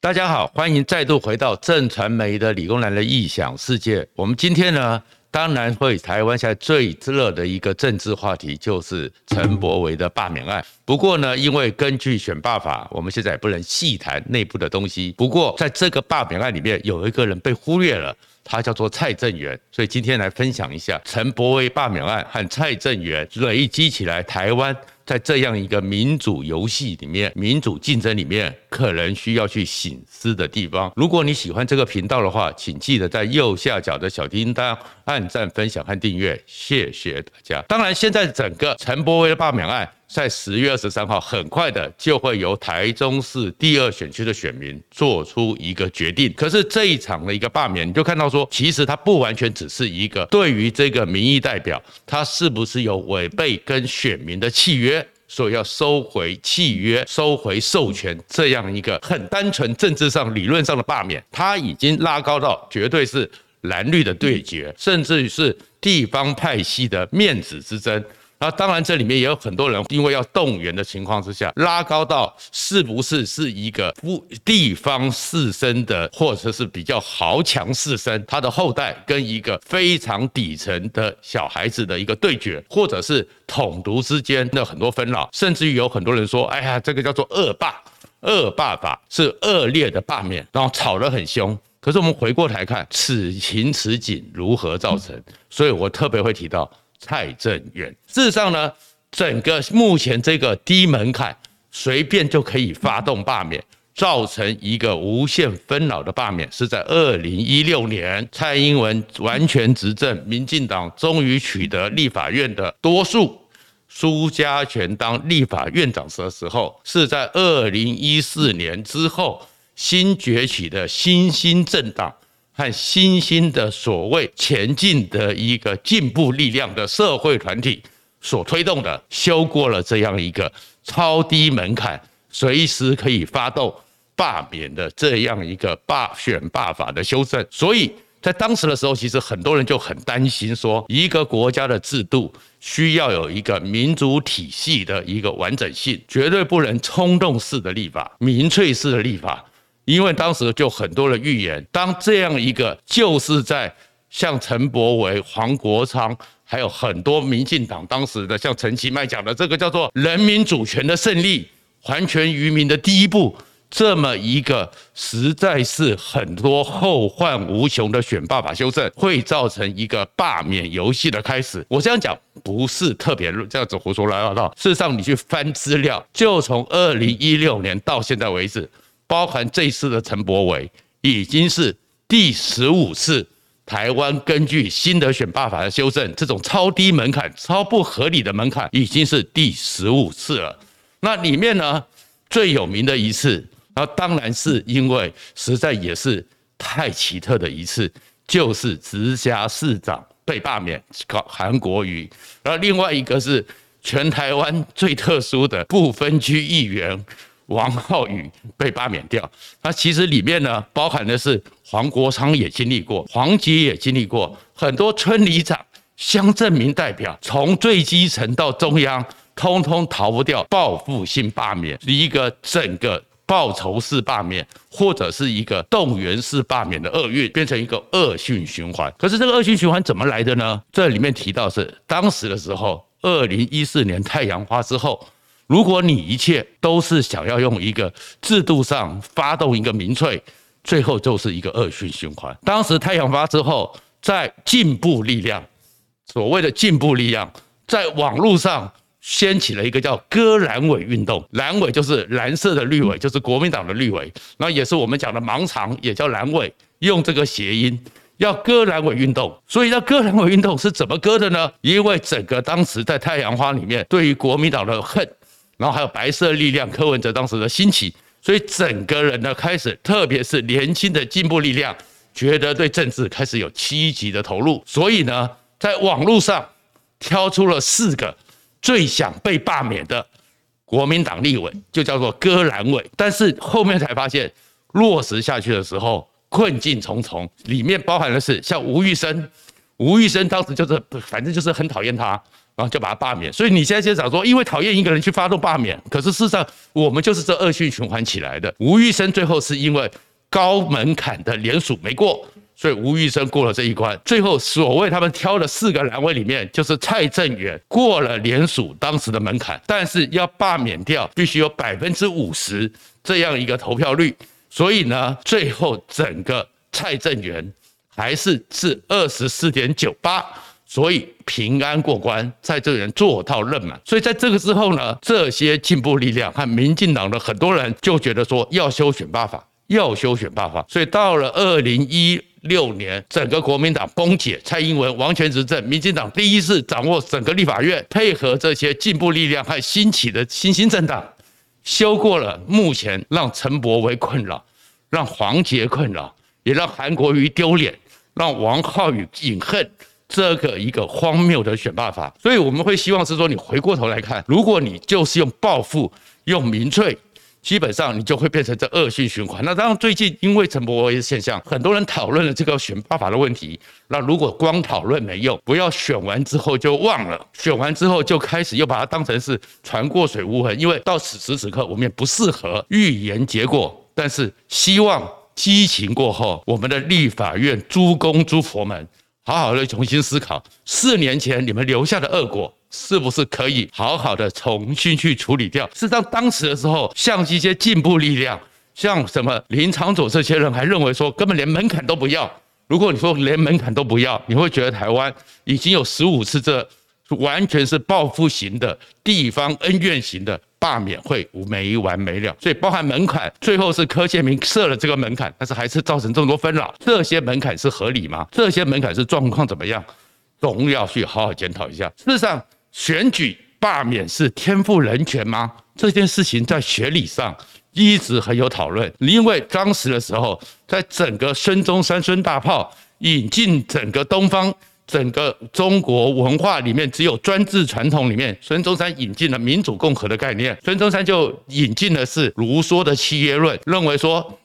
大家好，欢迎再度回到正传媒的理工男的异想世界。我们今天呢，当然会台湾现在最热的一个政治话题就是陈柏惟的罢免案。不过呢，因为根据选罢法，我们现在也不能细谈内部的东西。不过在这个罢免案里面，有一个人被忽略了，他叫做蔡正元。所以今天来分享一下陈柏惟罢免案和蔡正元累积起来台湾。在这样一个民主游戏里面，民主竞争里面，可能需要去省思的地方。如果你喜欢这个频道的话，请记得在右下角的小叮当按赞、分享和订阅，谢谢大家。当然，现在整个陈柏威的罢免案。在十月二十三号，很快的就会由台中市第二选区的选民做出一个决定。可是这一场的一个罢免，你就看到说，其实它不完全只是一个对于这个民意代表，他是不是有违背跟选民的契约，所以要收回契约、收回授权这样一个很单纯政治上理论上的罢免，他已经拉高到绝对是蓝绿的对决，甚至于是地方派系的面子之争。那当然，这里面也有很多人因为要动员的情况之下，拉高到是不是是一个不地方士绅的，或者是比较豪强士绅他的后代跟一个非常底层的小孩子的一个对决，或者是统独之间的很多纷扰，甚至于有很多人说，哎呀，这个叫做恶霸，恶霸法是恶劣的罢免，然后吵得很凶。可是我们回过头看，此情此景如何造成？所以我特别会提到。蔡正元，事实上呢，整个目前这个低门槛，随便就可以发动罢免，造成一个无限纷扰的罢免，是在二零一六年蔡英文完全执政，民进党终于取得立法院的多数，苏嘉全当立法院长的时候，是在二零一四年之后新崛起的新兴政党。和新兴的所谓前进的一个进步力量的社会团体所推动的，修过了这样一个超低门槛，随时可以发动罢免的这样一个罢选罢法的修正。所以在当时的时候，其实很多人就很担心说，一个国家的制度需要有一个民主体系的一个完整性，绝对不能冲动式的立法、民粹式的立法。因为当时就很多人预言，当这样一个就是在像陈柏惟、黄国昌，还有很多民进党当时的像陈其迈讲的这个叫做人民主权的胜利，还权于民的第一步，这么一个实在是很多后患无穷的选罢法修正，会造成一个罢免游戏的开始。我这样讲不是特别这样子胡说八道，事实上你去翻资料，就从二零一六年到现在为止。包含这次的陈柏惟，已经是第十五次台湾根据新的选罢法的修正，这种超低门槛、超不合理的门槛，已经是第十五次了。那里面呢，最有名的一次，那当然是因为实在也是太奇特的一次，就是直辖市长被罢免搞，韩国瑜。然后另外一个是全台湾最特殊的不分区议员。王浩宇被罢免掉，那其实里面呢，包含的是黄国昌也经历过，黄杰也经历过，很多村里长、乡镇民代表，从最基层到中央，通通逃不掉报复性罢免，是一个整个报仇式罢免，或者是一个动员式罢免的厄运，变成一个恶性循环。可是这个恶性循环怎么来的呢？这里面提到是当时的时候，二零一四年太阳花之后。如果你一切都是想要用一个制度上发动一个民粹，最后就是一个恶性循环。当时太阳花之后，在进步力量，所谓的进步力量，在网络上掀起了一个叫“割蓝尾”运动。蓝尾就是蓝色的绿尾，就是国民党的绿尾，那也是我们讲的盲肠，也叫蓝尾，用这个谐音要割蓝尾运动。所以，那割蓝尾运动是怎么割的呢？因为整个当时在太阳花里面，对于国民党的恨。然后还有白色力量，柯文哲当时的兴起，所以整个人呢开始，特别是年轻的进步力量，觉得对政治开始有积极的投入，所以呢，在网络上挑出了四个最想被罢免的国民党立委，就叫做割蓝委。但是后面才发现，落实下去的时候困境重重，里面包含的是像吴玉生，吴玉生当时就是反正就是很讨厌他。然后就把他罢免。所以你现在就想说，因为讨厌一个人去发动罢免，可是事实上我们就是这恶性循环起来的。吴玉生最后是因为高门槛的联署没过。所以吴玉生过了这一关，最后所谓他们挑了四个栏位里面，就是蔡正元过了联署当时的门槛，但是要罢免掉必须有百分之五十这样一个投票率，所以呢，最后整个蔡正元还是是二十四点九八，所以平安过关，蔡正元做到任满。所以在这个之后呢，这些进步力量和民进党的很多人就觉得说要修选罢法，要修选罢法，所以到了二零一。六年，整个国民党崩解，蔡英文王权执政，民进党第一次掌握整个立法院，配合这些进步力量和兴起的新兴政党，修过了目前让陈柏为困扰，让黄捷困扰，也让韩国瑜丢脸，让王浩宇饮恨这个一个荒谬的选罢法。所以我们会希望是说，你回过头来看，如果你就是用报复，用民粹。基本上你就会变成这恶性循环。那当然，最近因为陈柏惟的现象，很多人讨论了这个选罢法的问题。那如果光讨论没用，不要选完之后就忘了，选完之后就开始又把它当成是船过水无痕。因为到此时此刻，我们也不适合预言结果。但是希望激情过后，我们的立法院诸公诸佛们好好的重新思考，四年前你们留下的恶果。是不是可以好好的重新去处理掉？事实上，当时的时候，像一些进步力量，像什么林长佐这些人，还认为说根本连门槛都不要。如果你说连门槛都不要，你会觉得台湾已经有十五次这完全是报复型的地方恩怨型的罢免会没完没了。所以，包含门槛，最后是柯建铭设了这个门槛，但是还是造成这么多纷扰。这些门槛是合理吗？这些门槛是状况怎么样？总要去好好检讨一下。事实上。选举罢免是天赋人权吗？这件事情在学理上一直很有讨论。因为当时的时候，在整个孙中山孙大炮引进整个东方、整个中国文化里面，只有专制传统里面，孙中山引进了民主共和的概念。孙中山就引进的是卢梭的契约论，认为说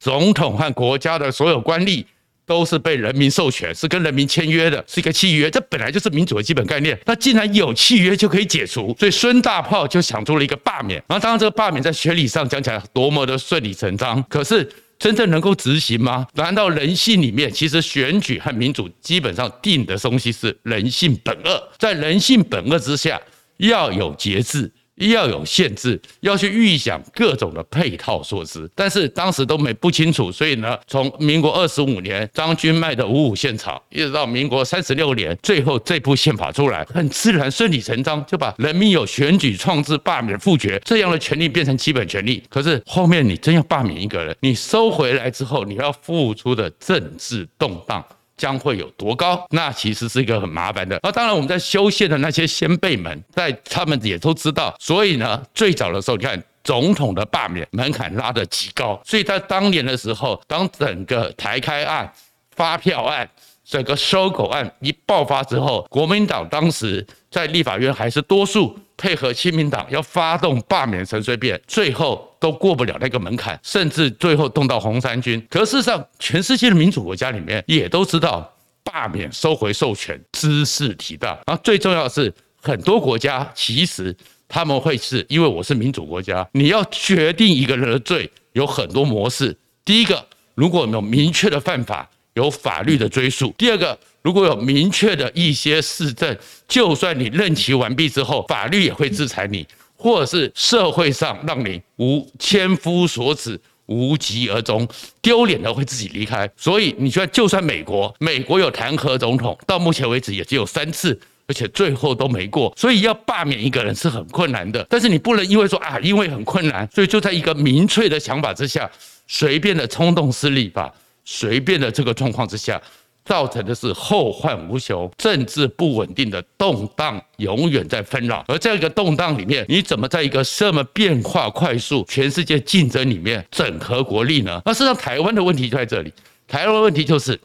总统和国家的所有官吏。都是被人民授权，是跟人民签约的，是一个契约。这本来就是民主的基本概念。那既然有契约就可以解除，所以孙大炮就想出了一个罢免。然后当然这个罢免在学理上讲起来多么的顺理成章，可是真正能够执行吗？难道人性里面其实选举和民主基本上定的东西是人性本恶，在人性本恶之下要有节制。要有限制，要去预想各种的配套措施，但是当时都没不清楚，所以呢，从民国二十五年张君迈的五五宪草，一直到民国三十六年，最后这部宪法出来，很自然顺理成章就把人民有选举、创制、罢免、复决这样的权利变成基本权利。可是后面你真要罢免一个人，你收回来之后，你要付出的政治动荡。将会有多高？那其实是一个很麻烦的。那当然，我们在修宪的那些先辈们，在他们也都知道。所以呢，最早的时候，你看总统的罢免门槛拉得极高。所以在当年的时候，当整个台开案、发票案、整个收购案一爆发之后，国民党当时在立法院还是多数。配合亲民党要发动罢免陈水扁，最后都过不了那个门槛，甚至最后动到红三军。可事实上，全世界的民主国家里面也都知道，罢免收回授权兹事体大。然后最重要的是，很多国家其实他们会是因为我是民主国家，你要决定一个人的罪，有很多模式。第一个，如果有明确的犯法，有法律的追诉；第二个。如果有明确的一些事证，就算你任期完毕之后，法律也会制裁你，或者是社会上让你无千夫所指、无疾而终，丢脸的会自己离开。所以你说，就算美国，美国有弹劾总统，到目前为止也只有三次，而且最后都没过。所以要罢免一个人是很困难的，但是你不能因为说啊，因为很困难，所以就在一个民粹的想法之下，随便的冲动式立法，随便的这个状况之下。造成的是后患无穷，政治不稳定的动荡永远在纷扰。而这个动荡里面，你怎么在一个这么变化快速、全世界竞争里面整合国力呢？那事实上，台湾的问题就在这里。台湾的问题就是，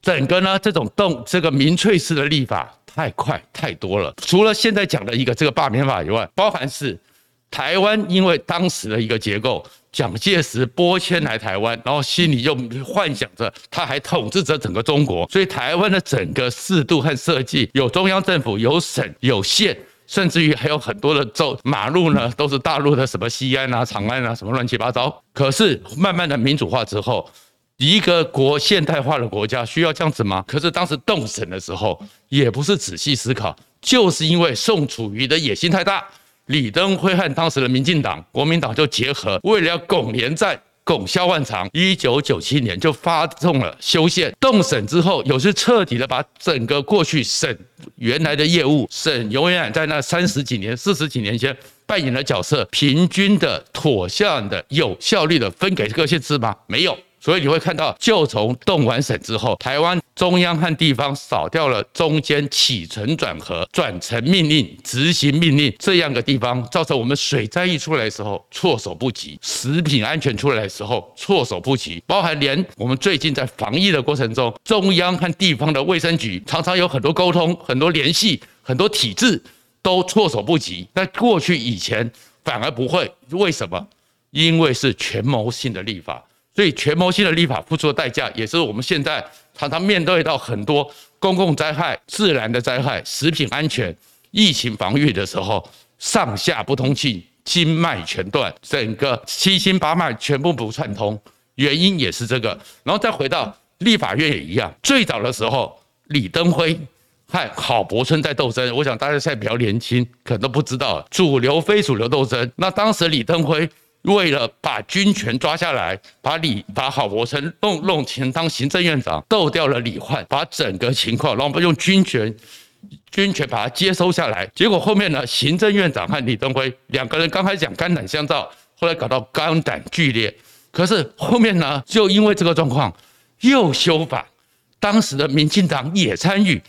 整个呢这种动这个民粹式的立法太快太多了。除了现在讲的一个这个罢免法以外，包含是台湾因为当时的一个结构。蒋介石拨迁来台湾，然后心里又幻想着他还统治着整个中国，所以台湾的整个制度和设计有中央政府、有省、有县，甚至于还有很多的州马路呢，都是大陆的什么西安啊、长安啊，什么乱七八糟。可是慢慢的民主化之后，一个国现代化的国家需要这样子吗？可是当时动审的时候，也不是仔细思考，就是因为宋楚瑜的野心太大。李登辉和当时的民进党、国民党就结合，为了要拱连战、拱萧万长，一九九七年就发动了修宪。动审之后，有是彻底的把整个过去省原来的业务，省永远在那三十几年、四十几年前扮演的角色，平均的、妥善的、有效率的分给各县市吗？没有。所以你会看到，就从动完省之后，台湾中央和地方少掉了中间起承转合、转成命令、执行命令这样的地方，造成我们水灾一出来的时候措手不及，食品安全出来的时候措手不及，包含连我们最近在防疫的过程中，中央和地方的卫生局常常有很多沟通、很多联系、很多体制都措手不及。在过去以前反而不会，为什么？因为是权谋性的立法。所以权谋性的立法付出的代价，也是我们现在常常面对到很多公共灾害、自然的灾害、食品安全、疫情防御的时候，上下不通气，经脉全断，整个七心八脉全部不串通，原因也是这个。然后再回到立法院也一样，最早的时候，李登辉和郝柏村在斗争，我想大家现在比较年轻，可能都不知道主流非主流斗争。那当时李登辉。为了把军权抓下来，把李把郝柏村弄弄前当行政院长，斗掉了李焕，把整个情况，然后用军权军权把它接收下来。结果后面呢，行政院长和李登辉两个人刚开始讲肝胆相照，后来搞到肝胆俱裂。可是后面呢，就因为这个状况又修法，当时的民进党也参与。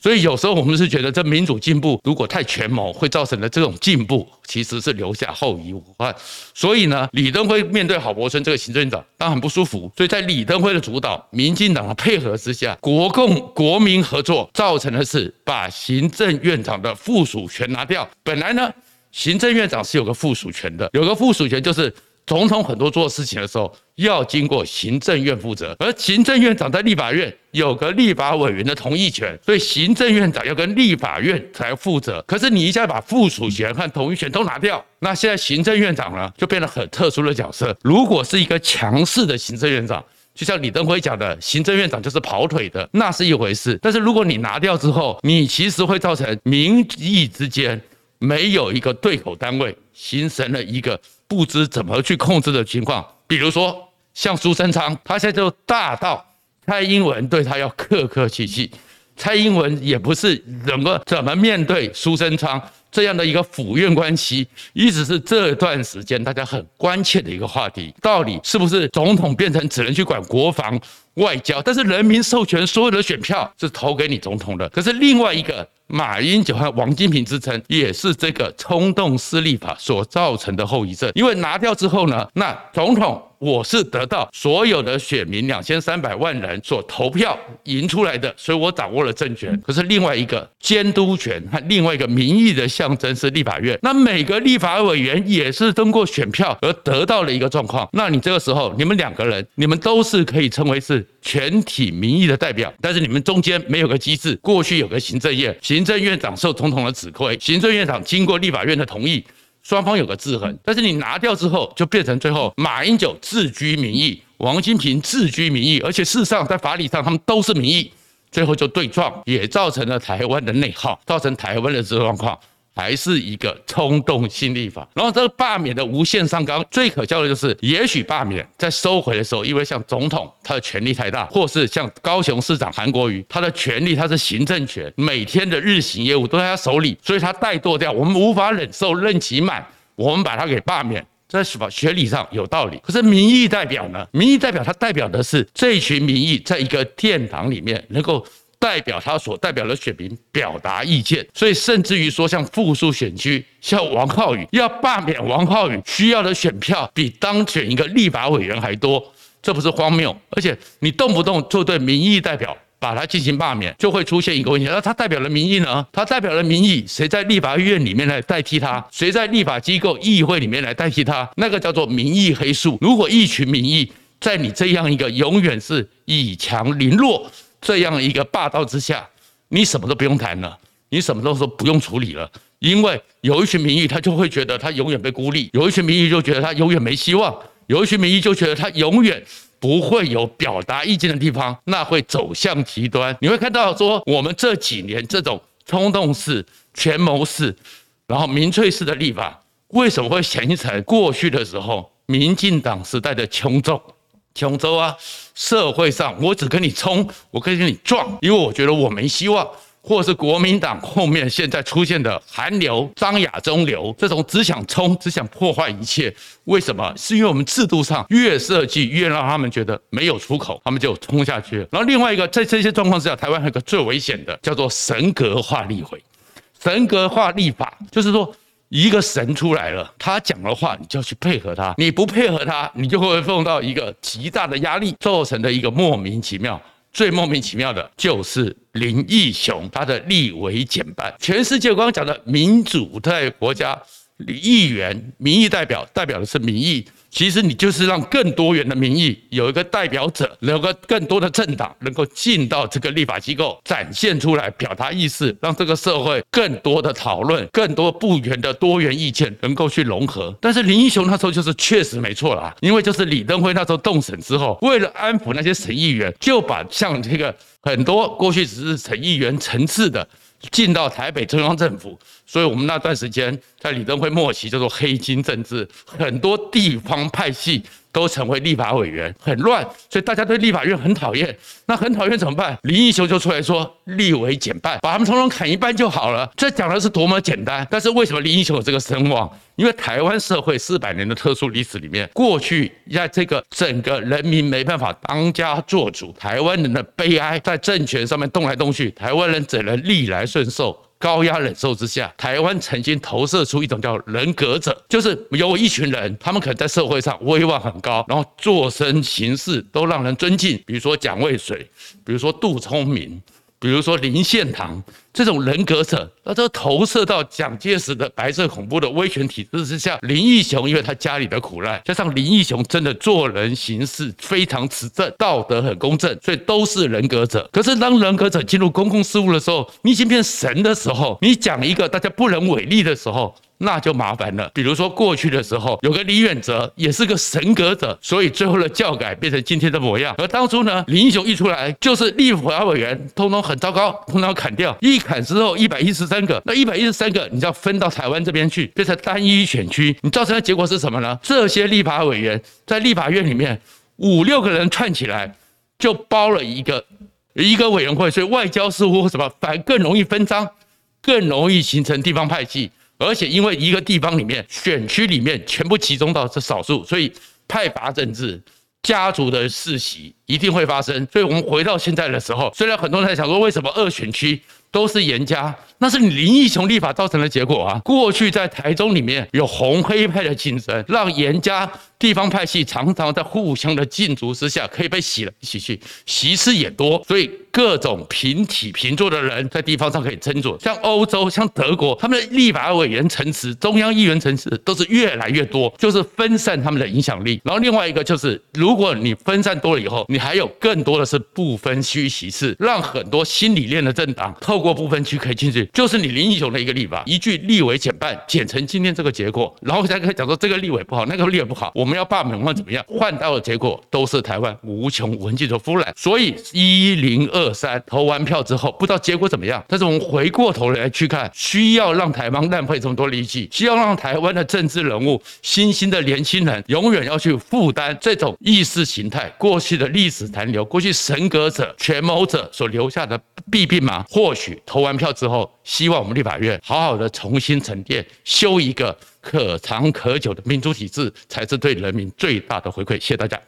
所以有时候我们是觉得，这民主进步如果太权谋，会造成的这种进步其实是留下后遗患。所以呢，李登辉面对郝柏村这个行政院长，当然很不舒服。所以在李登辉的主导、民进党的配合之下，国共国民合作，造成的是把行政院长的附属权拿掉。本来呢，行政院长是有个附属权的，有个附属权就是。总统很多做事情的时候要经过行政院负责，而行政院长在立法院有个立法委员的同意权，所以行政院长要跟立法院才负责。可是你一下把附属权和同意权都拿掉，那现在行政院长呢就变得很特殊的角色。如果是一个强势的行政院长，就像李登辉讲的，行政院长就是跑腿的，那是一回事。但是如果你拿掉之后，你其实会造成民意之间没有一个对口单位，形成了一个。不知怎么去控制的情况，比如说像苏贞昌，他现在就大到蔡英文对他要客客气气，蔡英文也不是怎么怎么面对苏贞昌这样的一个府院关系，一直是这段时间大家很关切的一个话题，到底是不是总统变成只能去管国防外交？但是人民授权所有的选票是投给你总统的，可是另外一个。马英九和王金平之争，也是这个冲动式立法所造成的后遗症。因为拿掉之后呢，那总统。我是得到所有的选民两千三百万人所投票赢出来的，所以我掌握了政权。可是另外一个监督权和另外一个民意的象征是立法院，那每个立法委员也是通过选票而得到了一个状况。那你这个时候，你们两个人，你们都是可以称为是全体民意的代表，但是你们中间没有个机制。过去有个行政院，行政院长受总统的指挥，行政院长经过立法院的同意。双方有个制衡，但是你拿掉之后，就变成最后马英九自居民意，王金平自居民意，而且事实上在法理上他们都是民意，最后就对撞，也造成了台湾的内耗，造成台湾的这个状况。还是一个冲动性立法，然后这个罢免的无限上纲，最可笑的就是，也许罢免在收回的时候，因为像总统他的权力太大，或是像高雄市长韩国瑜他的权力他是行政权，每天的日行业务都在他手里，所以他怠惰掉，我们无法忍受任期满，我们把他给罢免，在法学理上有道理。可是民意代表呢？民意代表他代表的是这群民意在一个殿堂里面能够。代表他所代表的选民表达意见，所以甚至于说，像复数选区，像王浩宇要罢免王浩宇，需要的选票比当选一个立法委员还多，这不是荒谬？而且你动不动就对民意代表把他进行罢免，就会出现一个问题。那他代表了民意呢？他代表了民意，谁在立法院里面来代替他？谁在立法机构、议会里面来代替他？那个叫做民意黑数。如果一群民意在你这样一个永远是以强凌弱这样一个霸道之下，你什么都不用谈了，你什么都说不用处理了，因为有一群民意他就会觉得他永远被孤立，有一群民意就觉得他永远没希望，有一群民意就觉得他永远。不会有表达意见的地方，那会走向极端。你会看到说，我们这几年这种冲动式、权谋式，然后民粹式的立法，为什么会形成过去的时候，民进党时代的穷州、琼州啊？社会上我只跟你冲，我可以跟你撞，因为我觉得我没希望。或是国民党后面现在出现的韩流、张亚中流，这种只想冲、只想破坏一切，为什么？是因为我们制度上越设计越让他们觉得没有出口，他们就冲下去。然后另外一个，在这些状况之下，台湾还有个最危险的，叫做神格化立委、神格化立法，就是说一个神出来了，他讲的话你就要去配合他，你不配合他，你就会碰到一个极大的压力，造成的一个莫名其妙。最莫名其妙的就是林义雄他的立委减半。全世界刚刚讲的民主在国家，议员民意代表代表的是民意。其实你就是让更多元的民意有一个代表者，有个更多的政党能够进到这个立法机构，展现出来表达意思，让这个社会更多的讨论，更多不元的多元意见能够去融合。但是林英雄那时候就是确实没错啦，因为就是李登辉那时候动审之后，为了安抚那些省议员，就把像这个很多过去只是省议员层次的。进到台北中央政府，所以我们那段时间在李登辉末期叫做黑金政治，很多地方派系。都成为立法委员，很乱，所以大家对立法院很讨厌。那很讨厌怎么办？林义雄就出来说，立委减半，把他们统统砍一半就好了。这讲的是多么简单。但是为什么林义雄有这个声望？因为台湾社会四百年的特殊历史里面，过去在这个整个人民没办法当家做主，台湾人的悲哀，在政权上面动来动去，台湾人只能逆来顺受。高压忍受之下，台湾曾经投射出一种叫人格者，就是有一群人，他们可能在社会上威望很高，然后做身行事都让人尊敬，比如说蒋渭水，比如说杜聪明。比如说林献堂这种人格者，那都投射到蒋介石的白色恐怖的威权体制之下。林义雄因为他家里的苦难，加上林义雄真的做人行事非常持正，道德很公正，所以都是人格者。可是当人格者进入公共事务的时候，你已经变神的时候，你讲一个大家不能违逆的时候。那就麻烦了。比如说过去的时候，有个李远哲也是个神格者，所以最后的教改变成今天的模样。而当初呢，林义雄一出来就是立法委员，通通很糟糕，通通砍掉。一砍之后，一百一十三个，那一百一十三个，你就要分到台湾这边去，变成单一选区。你造成的结果是什么呢？这些立法委员在立法院里面五六个人串起来，就包了一个一个委员会，所以外交似乎什么反更容易分赃，更容易形成地方派系。而且因为一个地方里面选区里面全部集中到这少数，所以派阀政治、家族的世袭一定会发生。所以我们回到现在的时候，虽然很多人在想说，为什么二选区都是严家？那是你林义雄立法造成的结果啊！过去在台中里面有红黑派的竞争，让严家地方派系常常在互相的竞逐之下，可以被洗来洗去，席次也多，所以各种平起平坐的人在地方上可以争夺。像欧洲、像德国，他们的立法委员层次、中央议员层次都是越来越多，就是分散他们的影响力。然后另外一个就是，如果你分散多了以后，你还有更多的是不分区席次，让很多新理念的政党透过不分区可以进去。就是你林英雄的一个立法，一句立委减半，减成今天这个结果，然后再可以讲说这个立委不好，那个立委不好，我我们要罢免或怎么样，换到的结果都是台湾无穷无尽的污染。所以一零二三投完票之后，不知道结果怎么样，但是我们回过头来去看，需要让台湾浪费这么多力气，需要让台湾的政治人物、新兴的年轻人永远要去负担这种意识形态过去的历史残留，过去神格者、权谋者所留下的弊病吗？或许投完票之后。希望我们立法院好好的重新沉淀，修一个可长可久的民主体制，才是对人民最大的回馈。谢谢大家。